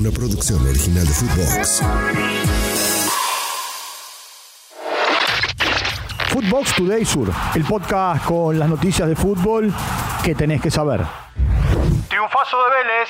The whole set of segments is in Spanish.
Una producción original de Footbox. Footbox Today Sur, el podcast con las noticias de fútbol que tenés que saber. Triunfazo de Vélez.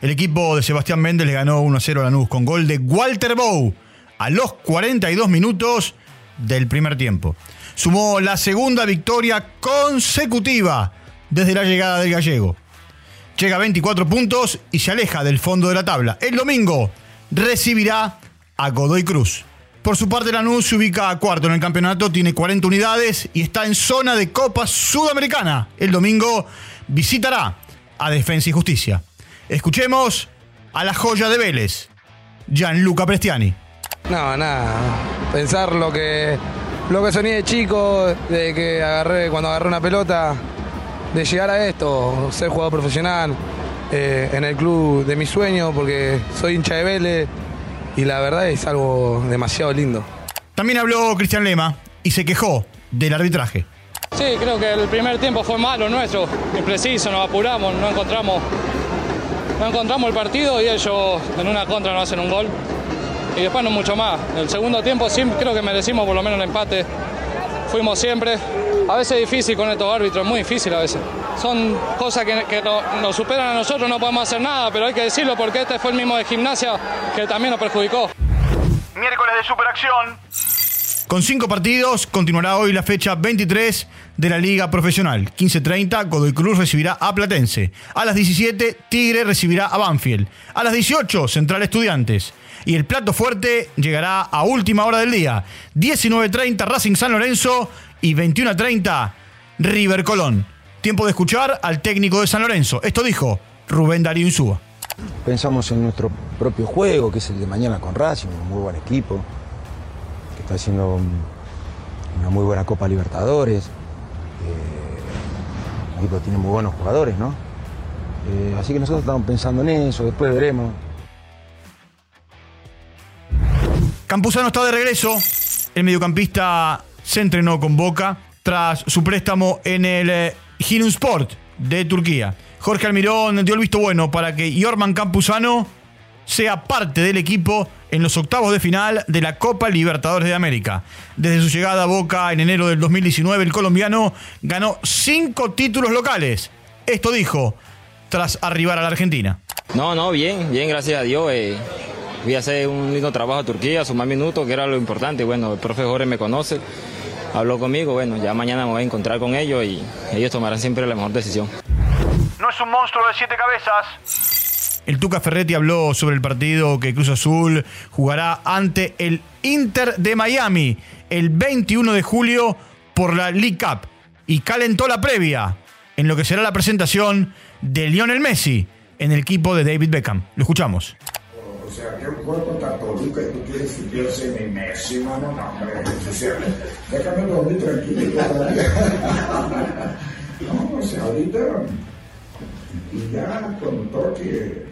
El equipo de Sebastián Méndez le ganó 1-0 a Lanús con gol de Walter Bow a los 42 minutos del primer tiempo. Sumó la segunda victoria consecutiva desde la llegada del gallego. Llega a 24 puntos y se aleja del fondo de la tabla. El domingo recibirá a Godoy Cruz. Por su parte, Lanús se ubica a cuarto en el campeonato, tiene 40 unidades y está en zona de Copa Sudamericana. El domingo visitará a Defensa y Justicia. Escuchemos a la joya de Vélez, Gianluca Prestiani. No, nada. Pensar lo que, lo que de chico, de que agarré cuando agarré una pelota, de llegar a esto, ser jugador profesional eh, en el club de mi sueño, porque soy hincha de Vélez y la verdad es algo demasiado lindo. También habló Cristian Lema y se quejó del arbitraje. Sí, creo que el primer tiempo fue malo nuestro, impreciso, nos apuramos, no encontramos, no encontramos el partido y ellos en una contra nos hacen un gol. Y después no mucho más. El segundo tiempo sí creo que merecimos por lo menos el empate. Fuimos siempre. A veces es difícil con estos árbitros, muy difícil a veces. Son cosas que, que no- nos superan a nosotros, no podemos hacer nada, pero hay que decirlo porque este fue el mismo de gimnasia que también nos perjudicó. Miércoles de superacción. Con cinco partidos, continuará hoy la fecha 23 de la Liga Profesional. 15.30, Godoy Cruz recibirá a Platense. A las 17, Tigre recibirá a Banfield. A las 18, Central Estudiantes. Y el plato fuerte llegará a última hora del día. 19.30, Racing San Lorenzo. Y 21.30, River Colón. Tiempo de escuchar al técnico de San Lorenzo. Esto dijo Rubén Darío Insúa. Pensamos en nuestro propio juego, que es el de mañana con Racing, un muy buen equipo, que está haciendo un- una muy buena Copa Libertadores. Eh, el equipo tiene muy buenos jugadores, ¿no? Eh, así que nosotros estamos pensando en eso, después veremos. Campuzano está de regreso. El mediocampista se entrenó con Boca tras su préstamo en el eh, Sport de Turquía. Jorge Almirón dio el visto bueno para que Jorman Campuzano sea parte del equipo en los octavos de final de la Copa Libertadores de América. Desde su llegada a Boca en enero del 2019, el colombiano ganó cinco títulos locales. Esto dijo tras arribar a la Argentina. No, no, bien, bien, gracias a Dios. eh, voy a hacer un lindo trabajo a Turquía, sumar minutos, que era lo importante. Bueno, el profe Jorge me conoce, habló conmigo, bueno, ya mañana me voy a encontrar con ellos y ellos tomarán siempre la mejor decisión. No es un monstruo de siete cabezas. El Tuca Ferretti habló sobre el partido que Cruz Azul jugará ante el Inter de Miami el 21 de julio por la League Cup y calentó la previa en lo que será la presentación de Lionel Messi en el equipo de David Beckham. Lo escuchamos. O sea, yo juego contra Toluca y tú quieres que sea mi Messi, mano, no, hombre, o sea, déjame dormir tranquilo todavía. No, o sea, ahorita, y ya cuando toque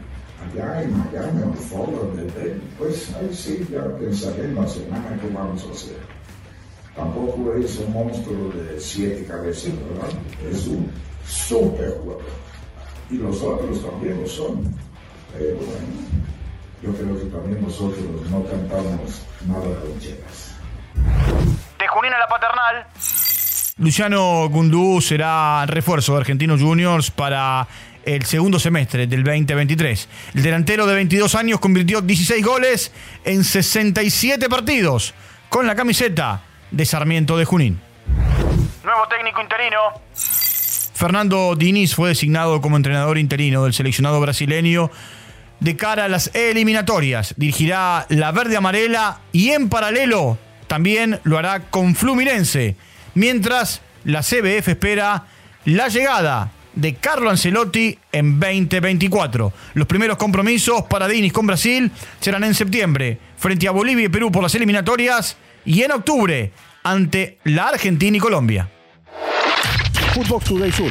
allá en Miami, foro del Bay, pues ahí sí, ya pensaré en la semana qué vamos a hacer. Tampoco es un monstruo de siete cabezas, ¿verdad? Es un super jugador. Y los otros también lo son. Pero bueno, yo creo que también nosotros no cantamos nada rancheras. De Junín a la paternal. Luciano Gundú será refuerzo de Argentinos Juniors para el segundo semestre del 2023. El delantero de 22 años convirtió 16 goles en 67 partidos con la camiseta de Sarmiento de Junín. Nuevo técnico interino. Fernando Diniz fue designado como entrenador interino del seleccionado brasileño de cara a las eliminatorias. Dirigirá la verde amarela y en paralelo también lo hará con Fluminense, mientras la CBF espera la llegada de Carlo Ancelotti en 2024. Los primeros compromisos para Diniz con Brasil serán en septiembre, frente a Bolivia y Perú por las eliminatorias, y en octubre ante la Argentina y Colombia. Footbox Today Sur.